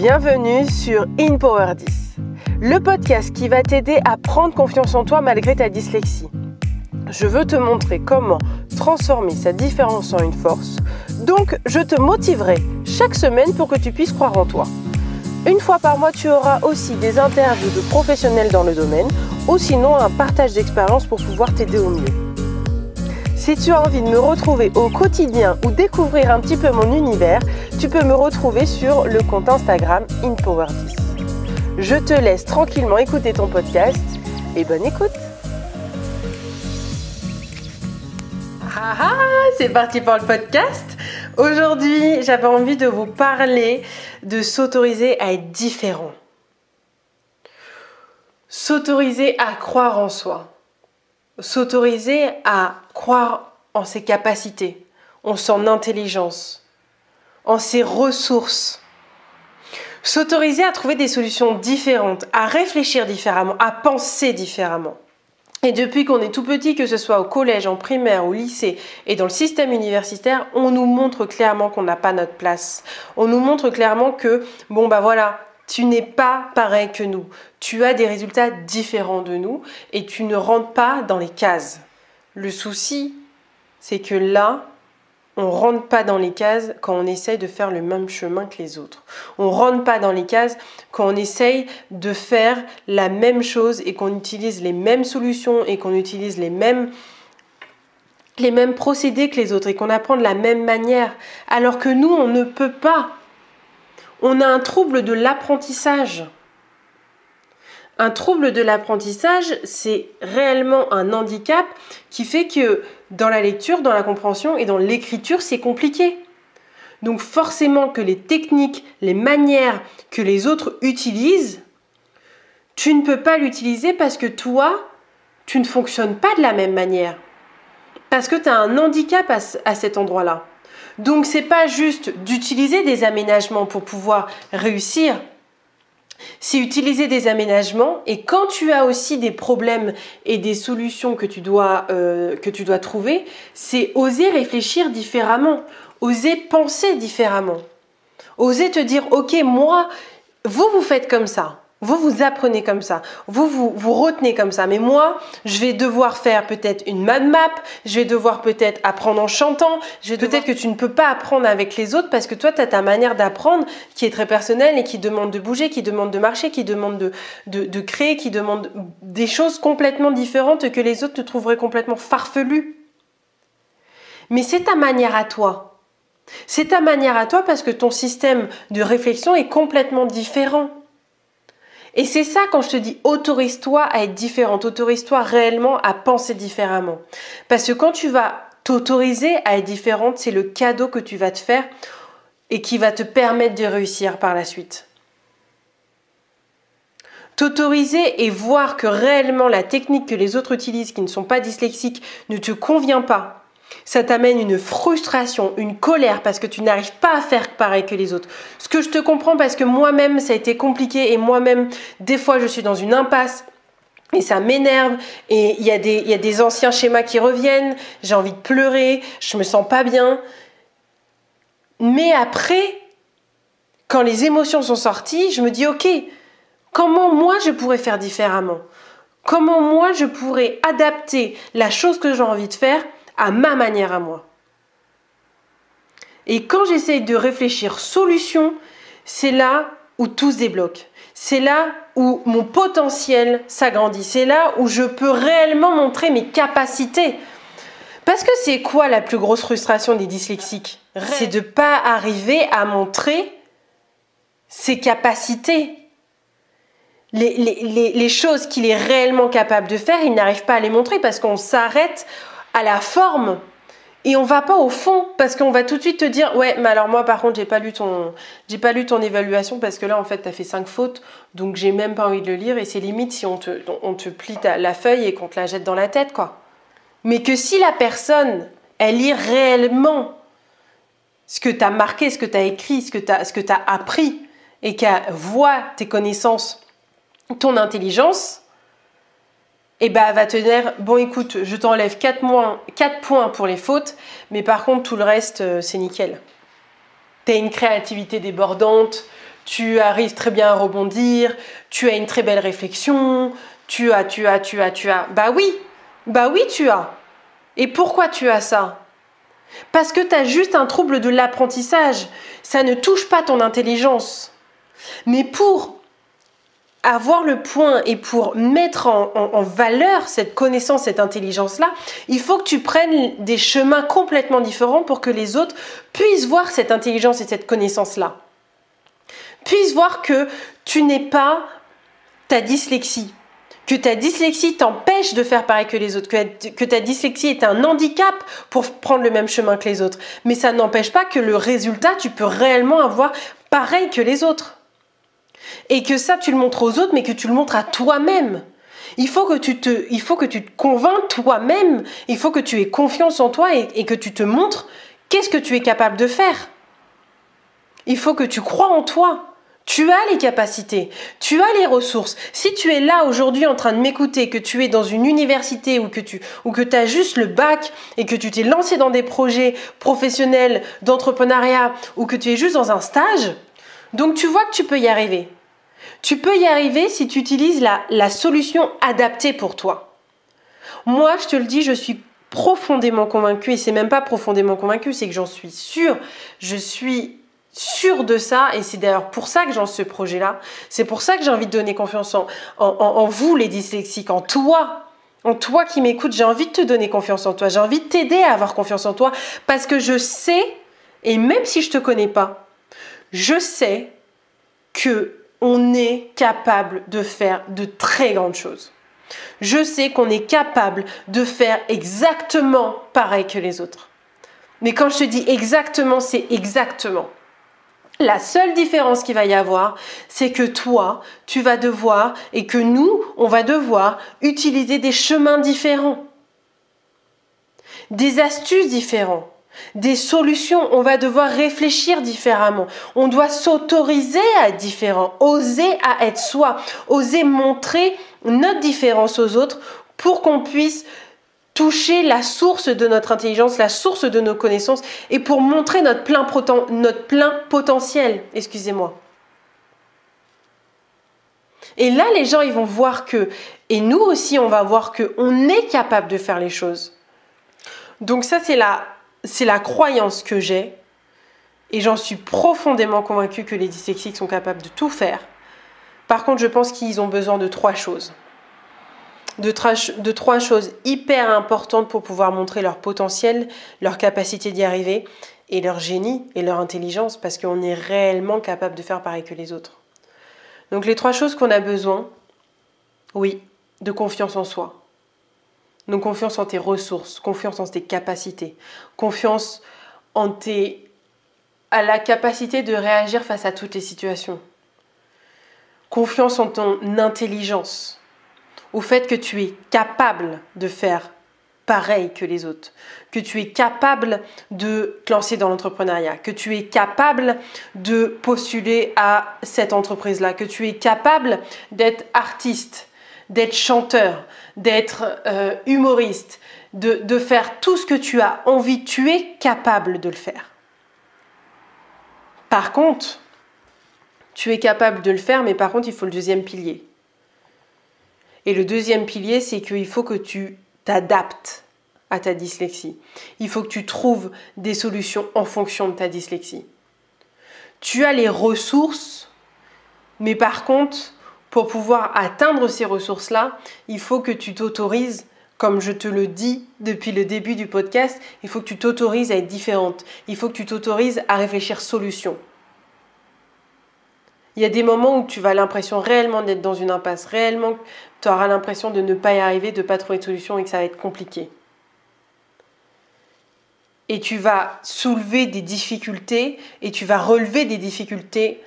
Bienvenue sur InPower 10, le podcast qui va t'aider à prendre confiance en toi malgré ta dyslexie. Je veux te montrer comment transformer sa différence en une force, donc je te motiverai chaque semaine pour que tu puisses croire en toi. Une fois par mois, tu auras aussi des interviews de professionnels dans le domaine ou sinon un partage d'expérience pour pouvoir t'aider au mieux. Si tu as envie de me retrouver au quotidien ou découvrir un petit peu mon univers, tu peux me retrouver sur le compte Instagram InPower10. Je te laisse tranquillement écouter ton podcast et bonne écoute Ah ah, c'est parti pour le podcast. Aujourd'hui, j'avais envie de vous parler de s'autoriser à être différent. S'autoriser à croire en soi. S'autoriser à croire en ses capacités, en son intelligence, en ses ressources. S'autoriser à trouver des solutions différentes, à réfléchir différemment, à penser différemment. Et depuis qu'on est tout petit, que ce soit au collège, en primaire, au lycée et dans le système universitaire, on nous montre clairement qu'on n'a pas notre place. On nous montre clairement que, bon bah voilà, tu n'es pas pareil que nous. Tu as des résultats différents de nous et tu ne rentres pas dans les cases. Le souci, c'est que là, on rentre pas dans les cases quand on essaye de faire le même chemin que les autres. On rentre pas dans les cases quand on essaye de faire la même chose et qu'on utilise les mêmes solutions et qu'on utilise les mêmes procédés que les autres et qu'on apprend de la même manière alors que nous on ne peut pas. On a un trouble de l'apprentissage. Un trouble de l'apprentissage, c'est réellement un handicap qui fait que dans la lecture, dans la compréhension et dans l'écriture, c'est compliqué. Donc forcément que les techniques, les manières que les autres utilisent, tu ne peux pas l'utiliser parce que toi, tu ne fonctionnes pas de la même manière. Parce que tu as un handicap à, à cet endroit-là. Donc c'est pas juste d'utiliser des aménagements pour pouvoir réussir, c'est utiliser des aménagements et quand tu as aussi des problèmes et des solutions que tu dois, euh, que tu dois trouver, c'est oser réfléchir différemment, oser penser différemment, oser te dire, ok, moi, vous, vous faites comme ça. Vous vous apprenez comme ça, vous, vous retenez comme ça. Mais moi, je vais devoir faire peut-être une mind map, je vais devoir peut-être apprendre en chantant, peut-être que tu ne peux pas apprendre avec les autres parce que toi, tu as ta manière d'apprendre qui est très personnelle et qui demande de bouger, qui demande de marcher, qui demande de, de, de créer, qui demande des choses complètement différentes que les autres te trouveraient complètement farfelues. Mais c'est ta manière à toi. C'est ta manière à toi parce que ton système de réflexion est complètement différent. Et c'est ça quand je te dis autorise-toi à être différente, autorise-toi réellement à penser différemment. Parce que quand tu vas t'autoriser à être différente, c'est le cadeau que tu vas te faire et qui va te permettre de réussir par la suite. T'autoriser et voir que réellement la technique que les autres utilisent qui ne sont pas dyslexiques ne te convient pas ça t'amène une frustration, une colère parce que tu n'arrives pas à faire pareil que les autres. Ce que je te comprends parce que moi-même ça a été compliqué et moi-même des fois je suis dans une impasse et ça m'énerve et il y, a des, anciens schémas qui reviennent, j'ai envie de pleurer, je me sens pas bien. Mais après, quand les émotions sont sorties, je me dis ok, comment moi je pourrais faire différemment? Comment moi je pourrais adapter la chose que j'ai envie de faire à ma manière à moi. Et quand j'essaye de réfléchir solution, c'est là où tout se débloque. C'est là où mon potentiel s'agrandit. C'est là où je peux réellement montrer mes capacités. Parce que c'est quoi la plus grosse frustration des dyslexiques? C'est de ne pas arriver à montrer ses capacités. Les, les, les choses qu'il est réellement capable de faire, il n'arrive pas à les montrer parce qu'on s'arrête à la forme et on va pas au fond parce qu'on va tout de suite te dire ouais mais alors moi par contre j'ai pas lu ton j'ai pas lu ton évaluation parce que là en fait tu as fait cinq fautes donc j'ai même pas envie de le lire et c'est limite si on te on te plie la feuille et qu'on te la jette dans la tête quoi. Mais que si la personne elle lit réellement ce que tu as marqué, ce que tu as écrit, ce que tu as ce que appris et qu'elle voit tes connaissances, ton intelligence, et bah elle va te dire bon écoute, je t'enlève 4, points pour les fautes, mais par contre tout le reste euh, c'est nickel. Tu as une créativité débordante, tu arrives très bien à rebondir, tu as une très belle réflexion, tu as, tu as, tu as, tu as. Bah oui, bah oui, tu as. Et pourquoi tu as ça? Parce que tu as juste un trouble de l'apprentissage. Ça ne touche pas ton intelligence. Mais pour avoir le point et pour mettre en, valeur cette connaissance, cette intelligence-là, il faut que tu prennes des chemins complètement différents pour que les autres puissent voir cette intelligence et cette connaissance-là. Puissent voir que tu n'es pas ta dyslexie, que ta dyslexie t'empêche de faire pareil que les autres, que, que, ta dyslexie est un handicap pour prendre le même chemin que les autres. Mais ça n'empêche pas que le résultat, tu peux réellement avoir pareil que les autres. Et que ça, tu le montres aux autres, mais que tu le montres à toi-même. Il faut que tu te, il faut que tu te convainques toi-même. Il faut que tu aies confiance en toi et, que tu te montres qu'est-ce que tu es capable de faire. Il faut que tu crois en toi. Tu as les capacités, tu as les ressources. Si tu es là aujourd'hui en train de m'écouter, que tu es dans une université ou que tu ou que as juste le bac et que tu t'es lancé dans des projets professionnels d'entrepreneuriat ou que tu es juste dans un stage, donc tu vois que tu peux y arriver. Tu peux y arriver si tu utilises la, solution adaptée pour toi. Moi, je te le dis, je suis profondément convaincue, et c'est même pas profondément convaincue, c'est que j'en suis sûre, je suis sûre de ça, et c'est d'ailleurs pour ça que j'ai ce projet-là, c'est pour ça que j'ai envie de donner confiance en vous, les dyslexiques, en toi, en toi qui m'écoutes, j'ai envie de te donner confiance en toi, j'ai envie de t'aider à avoir confiance en toi, parce que je sais, et même si je te connais pas, je sais que on est capable de faire de très grandes choses. Je sais qu'on est capable de faire exactement pareil que les autres. Mais quand je te dis exactement, c'est exactement. La seule différence qu'il va y avoir, c'est que toi, tu vas devoir, et que nous, on va devoir utiliser des chemins différents, des astuces différentes des solutions, on va devoir réfléchir différemment. On doit s'autoriser à être différent, oser à être soi, oser montrer notre différence aux autres pour qu'on puisse toucher la source de notre intelligence, la source de nos connaissances et pour montrer notre plein, potentiel. Excusez-moi. Et là, les gens, ils vont voir que, et nous aussi, on va voir que on est capable de faire les choses. Donc ça, c'est la c'est la croyance que j'ai, et j'en suis profondément convaincue que les dyslexiques sont capables de tout faire. Par contre, je pense qu'ils ont besoin de trois choses. De, de, trois choses hyper importantes pour pouvoir montrer leur potentiel, leur capacité d'y arriver, et leur génie et leur intelligence, parce qu'on est réellement capable de faire pareil que les autres. Donc les trois choses qu'on a besoin, oui, de confiance en soi, donc confiance en tes ressources, confiance en tes capacités, confiance en tes à la capacité de réagir face à toutes les situations. Confiance en ton intelligence, au fait que tu es capable de faire pareil que les autres, que tu es capable de te lancer dans l'entrepreneuriat, que tu es capable de postuler à cette entreprise-là, que tu es capable d'être artiste, d'être chanteur, d'être euh, humoriste, de, de faire tout ce que tu as envie, tu es capable de le faire. Par contre, tu es capable de le faire, mais par contre, il faut le deuxième pilier. Et le deuxième pilier, c'est qu'il faut que tu t'adaptes à ta dyslexie. Il faut que tu trouves des solutions en fonction de ta dyslexie. Tu as les ressources, mais par contre, pour pouvoir atteindre ces ressources-là, il faut que tu t'autorises, comme je te le dis depuis le début du podcast, il faut que tu t'autorises à être différente. Il faut que tu t'autorises à réfléchir solution. Il y a des moments où tu vas l'impression réellement d'être dans une impasse, réellement tu auras l'impression de ne pas y arriver, de ne pas trouver de solution et que ça va être compliqué. Et tu vas soulever des difficultés et tu vas relever des difficultés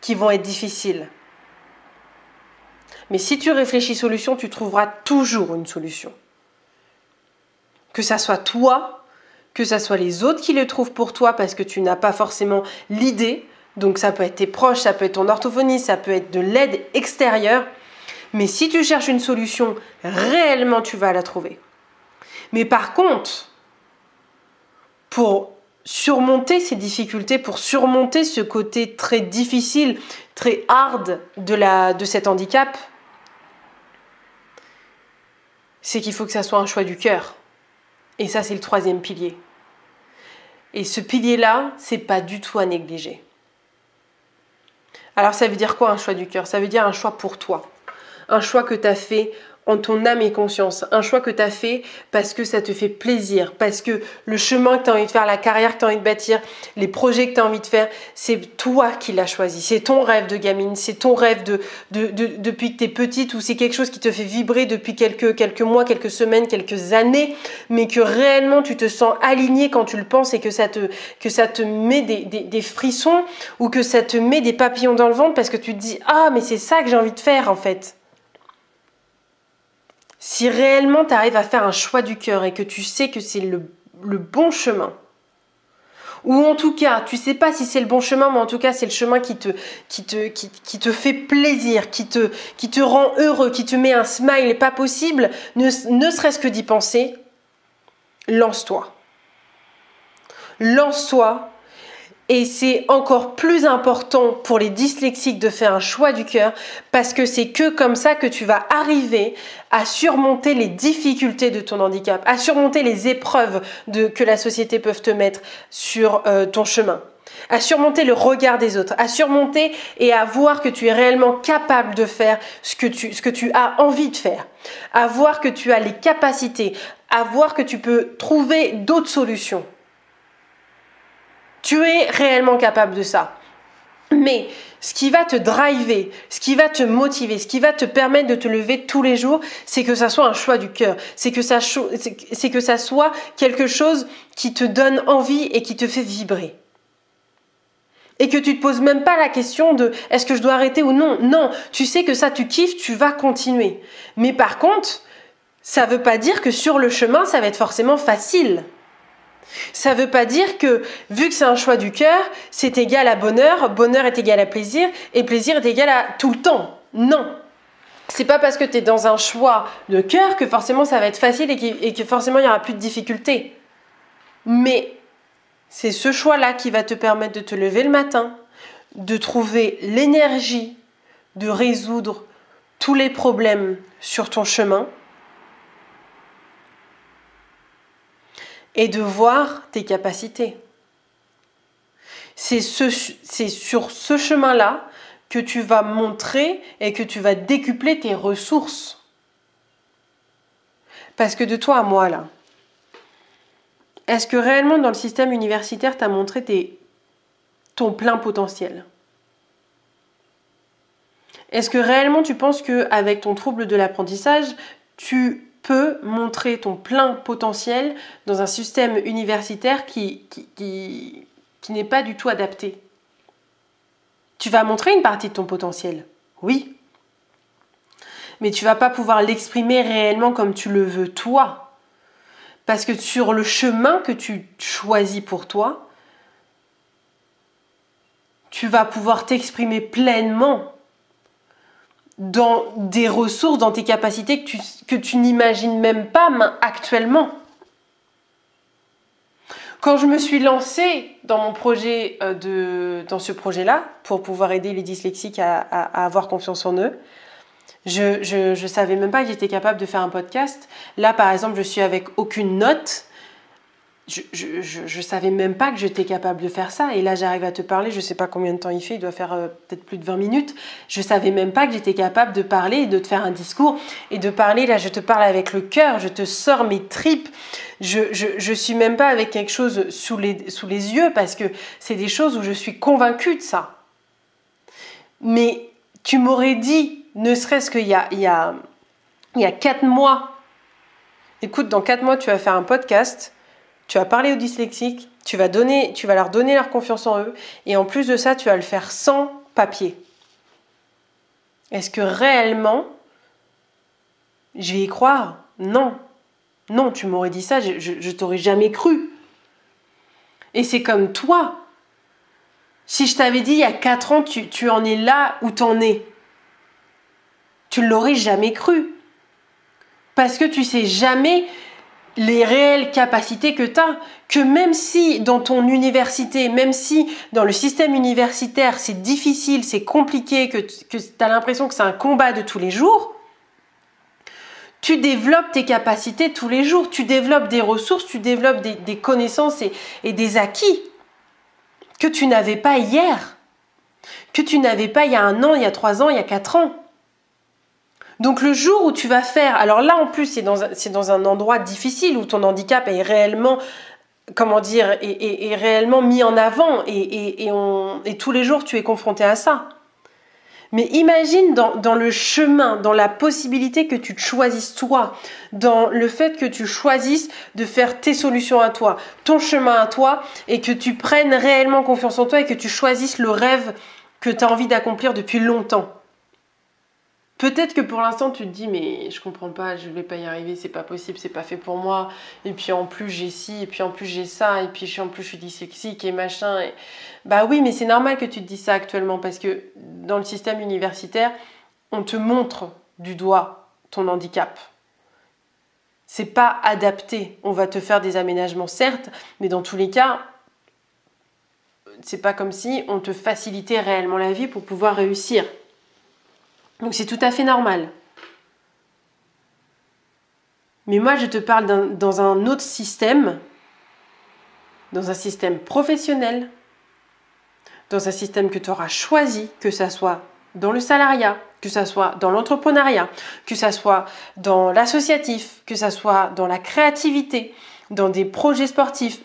qui vont être difficiles. Mais si tu réfléchis solution, tu trouveras toujours une solution. Que ça soit toi, que ça soit les autres qui le trouvent pour toi parce que tu n'as pas forcément l'idée. Donc ça peut être tes proches, ça peut être ton orthophonie, ça peut être de l'aide extérieure. Mais si tu cherches une solution, réellement tu vas la trouver. Mais par contre, pour surmonter ces difficultés, pour surmonter ce côté très difficile, très hard de, de cet handicap, c'est qu'il faut que ça soit un choix du cœur. Et ça, c'est le troisième pilier. Et ce pilier-là, c'est pas du tout à négliger. Alors ça veut dire quoi un choix du cœur? Ça veut dire un choix pour toi. Un choix que tu as fait en ton âme et conscience. Un choix que tu as fait parce que ça te fait plaisir, parce que le chemin que tu as envie de faire, la carrière que tu as envie de bâtir, les projets que tu as envie de faire, c'est toi qui l'as choisi. C'est ton rêve de gamine, c'est ton rêve de, depuis que tu es petite ou c'est quelque chose qui te fait vibrer depuis quelques, quelques mois, quelques semaines, quelques années, mais que réellement tu te sens aligné quand tu le penses et que ça te, que ça te met des, des frissons ou que ça te met des papillons dans le ventre parce que tu te dis Ah, mais c'est ça que j'ai envie de faire en fait. Si réellement tu arrives à faire un choix du cœur et que tu sais que c'est le, bon chemin, ou en tout cas, tu sais pas si c'est le bon chemin, mais en tout cas, c'est le chemin qui te, qui te, qui, te fait plaisir, qui te, qui te rend heureux, qui te met un smile pas possible, ne, ne serait-ce que d'y penser, lance-toi. Lance-toi et c'est encore plus important pour les dyslexiques de faire un choix du cœur parce que c'est que comme ça que tu vas arriver à surmonter les difficultés de ton handicap, à surmonter les épreuves que la société peut te mettre sur euh, ton chemin à surmonter le regard des autres, à surmonter et à voir que tu es réellement capable de faire ce que tu, ce que tu as envie de faire, à voir que tu as les capacités, à voir que tu peux trouver d'autres solutions. Tu es réellement capable de ça. Mais ce qui va te driver, ce qui va te motiver, ce qui va te permettre de te lever tous les jours, c'est que ça soit un choix du cœur. C'est que, ça, que ça soit quelque chose qui te donne envie et qui te fait vibrer. Et que tu te poses même pas la question de est-ce que je dois arrêter ou non. Non, tu sais que ça, tu kiffes, tu vas continuer. Mais par contre, ça veut pas dire que sur le chemin, ça va être forcément facile. Ça ne veut pas dire que, vu que c'est un choix du cœur, c'est égal à bonheur, bonheur est égal à plaisir, et plaisir est égal à tout le temps. Non. C'est pas parce que tu es dans un choix de cœur que forcément ça va être facile et, que forcément il n'y aura plus de difficultés. Mais c'est ce choix-là qui va te permettre de te lever le matin, de trouver l'énergie de résoudre tous les problèmes sur ton chemin et de voir tes capacités. C'est sur ce chemin-là que tu vas montrer et que tu vas décupler tes ressources. Parce que de toi à moi, là, est-ce que réellement dans le système universitaire, tu as montré tes, ton plein potentiel? Est-ce que réellement tu penses qu'avec ton trouble de l'apprentissage, tu montrer ton plein potentiel dans un système universitaire qui, n'est pas du tout adapté. Tu vas montrer une partie de ton potentiel, oui, mais tu vas pas pouvoir l'exprimer réellement comme tu le veux toi. Parce que sur le chemin que tu choisis pour toi, tu vas pouvoir t'exprimer pleinement dans des ressources, dans tes capacités que tu, que tu n'imagines même pas actuellement. Quand je me suis lancée dans mon projet euh, de, dans ce projet-là, pour pouvoir aider les dyslexiques à, à, avoir confiance en eux, je, je savais même pas que j'étais capable de faire un podcast. Là, par exemple, je suis avec aucune note je, je, savais même pas que j'étais capable de faire ça. Et là, j'arrive à te parler, je sais pas combien de temps il fait, il doit faire euh, peut-être plus de 20 minutes. Je savais même pas que j'étais capable de parler et de te faire un discours et de parler. Là, je te parle avec le cœur, je te sors mes tripes. Je, je, je suis même pas avec quelque chose sous les, sous les yeux parce que c'est des choses où je suis convaincue de ça. Mais tu m'aurais dit, ne serait-ce qu'il y a, il y, a, il y a 4 mois, écoute, dans 4 mois, tu vas faire un podcast tu vas parler aux dyslexiques, tu vas, leur donner leur confiance en eux, et en plus de ça, tu vas le faire sans papier. Est-ce que réellement, je vais y croire? Non. Non, tu m'aurais dit ça, je, je, t'aurais jamais cru. Et c'est comme toi. Si je t'avais dit il y a 4 ans, tu, tu en es là où tu en es, tu l'aurais jamais cru. Parce que tu sais jamais les réelles capacités que tu as, que même si dans ton université, même si dans le système universitaire c'est difficile, c'est compliqué, que, tu as l'impression que c'est un combat de tous les jours, tu développes tes capacités tous les jours, tu développes des ressources, tu développes des, connaissances et, et des acquis que tu n'avais pas hier, que tu n'avais pas il y a un an, il y a trois ans, il y a quatre ans. Donc le jour où tu vas faire, alors là en plus c'est dans, dans, un endroit difficile où ton handicap est réellement, comment dire, est, réellement mis en avant et, et, tous les jours tu es confronté à ça. Mais imagine dans, dans, le chemin, dans la possibilité que tu te choisisses toi, dans le fait que tu choisisses de faire tes solutions à toi, ton chemin à toi, et que tu prennes réellement confiance en toi et que tu choisisses le rêve que tu as envie d'accomplir depuis longtemps. Peut-être que pour l'instant tu te dis mais je comprends pas, je vais pas y arriver, c'est pas possible, c'est pas fait pour moi. Et puis en plus j'ai ci, et puis en plus j'ai ça, et puis en plus je suis dyslexique et machin. Bah oui, mais c'est normal que tu te dises ça actuellement parce que dans le système universitaire, on te montre du doigt ton handicap. C'est pas adapté. On va te faire des aménagements certes, mais dans tous les cas, c'est pas comme si on te facilitait réellement la vie pour pouvoir réussir. Donc c'est tout à fait normal. Mais moi, je te parle dans un autre système, dans un système professionnel, dans un système que tu auras choisi, que ce soit dans le salariat, que ce soit dans l'entrepreneuriat, que ce soit dans l'associatif, que ce soit dans la créativité, dans des projets sportifs,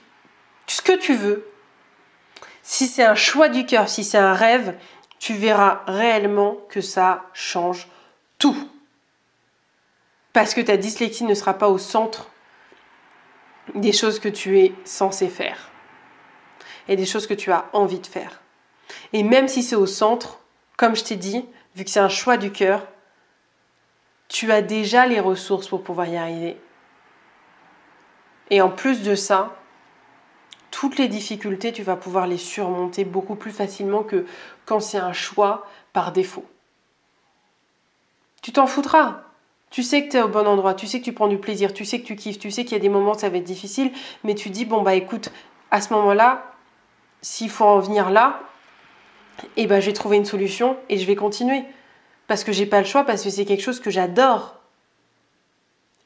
ce que tu veux. Si c'est un choix du cœur, si c'est un rêve, tu verras réellement que ça change tout. Parce que ta dyslexie ne sera pas au centre des choses que tu es censé faire et des choses que tu as envie de faire. Et même si c'est au centre, comme je t'ai dit, vu que c'est un choix du cœur, tu as déjà les ressources pour pouvoir y arriver. Et en plus de ça, toutes les difficultés, tu vas pouvoir les surmonter beaucoup plus facilement que quand c'est un choix par défaut. Tu t'en foutras. Tu sais que tu es au bon endroit, tu sais que tu prends du plaisir, tu sais que tu kiffes, tu sais qu'il y a des moments où ça va être difficile, mais tu dis, bon bah écoute, à ce moment-là, s'il faut en venir là, eh ben, je vais trouver une solution et je vais continuer. Parce que j'ai pas le choix, parce que c'est quelque chose que j'adore.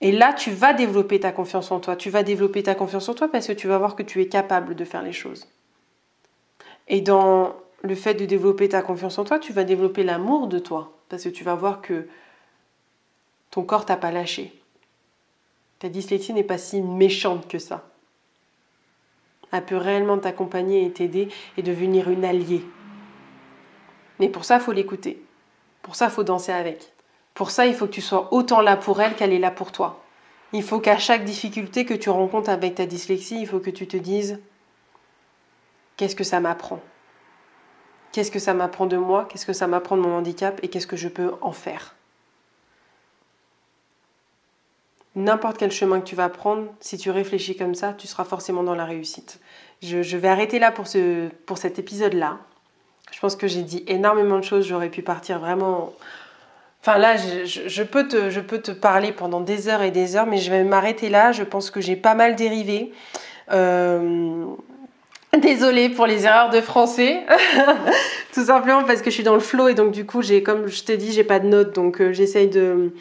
Et là, tu vas développer ta confiance en toi. Tu vas développer ta confiance en toi parce que tu vas voir que tu es capable de faire les choses. Et dans le fait de développer ta confiance en toi, tu vas développer l'amour de toi parce que tu vas voir que ton corps t'a pas lâché. Ta dyslexie n'est pas si méchante que ça. Elle peut réellement t'accompagner et t'aider et devenir une alliée. Mais pour ça, il faut l'écouter. Pour ça, il faut danser avec. Pour ça, il faut que tu sois autant là pour elle qu'elle est là pour toi. Il faut qu'à chaque difficulté que tu rencontres avec ta dyslexie, il faut que tu te dises qu'est-ce que ça m'apprend? Qu'est-ce que ça m'apprend de moi? Qu'est-ce que ça m'apprend de mon handicap? Et qu'est-ce que je peux en faire? N'importe quel chemin que tu vas prendre, si tu réfléchis comme ça, tu seras forcément dans la réussite. Je, vais arrêter là pour, ce, pour cet épisode-là. Je pense que j'ai dit énormément de choses. J'aurais pu partir vraiment Enfin là, je, peux te, parler pendant des heures et des heures, mais je vais m'arrêter là. Je pense que j'ai pas mal dérivé. Euh, désolée pour les erreurs de français, tout simplement parce que je suis dans le flow et donc du coup j'ai, comme je t'ai dit, j'ai pas de notes, donc euh, j'essaye de,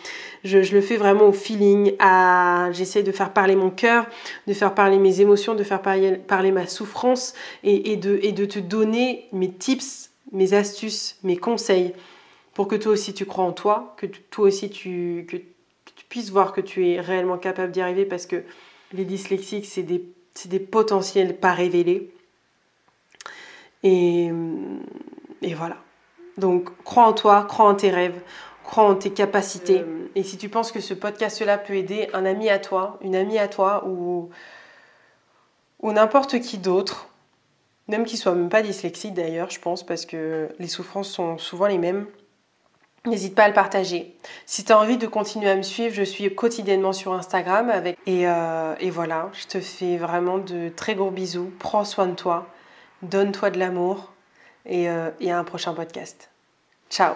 je, le fais vraiment au feeling, à, j'essaye de faire parler mon cœur, de faire parler mes émotions, de faire parler, ma souffrance et de te donner mes tips, mes astuces, mes conseils pour que toi aussi tu crois en toi, que toi aussi tu, que tu puisses voir que tu es réellement capable d'y arriver parce que les dyslexiques, c'est des, des, potentiels pas révélés. Et, et, voilà. Donc crois en toi, crois en tes rêves, crois en tes capacités. Euh. Et si tu penses que ce podcast-là peut aider un ami à toi, une amie à toi ou, ou n'importe qui d'autre, même qui soit même pas dyslexique d'ailleurs, je pense, parce que les souffrances sont souvent les mêmes, N'hésite pas à le partager. Si tu as envie de continuer à me suivre, je suis quotidiennement sur Instagram. Avec... Et, euh, et voilà, je te fais vraiment de très gros bisous. Prends soin de toi. Donne-toi de l'amour. Et, euh, et à un prochain podcast. Ciao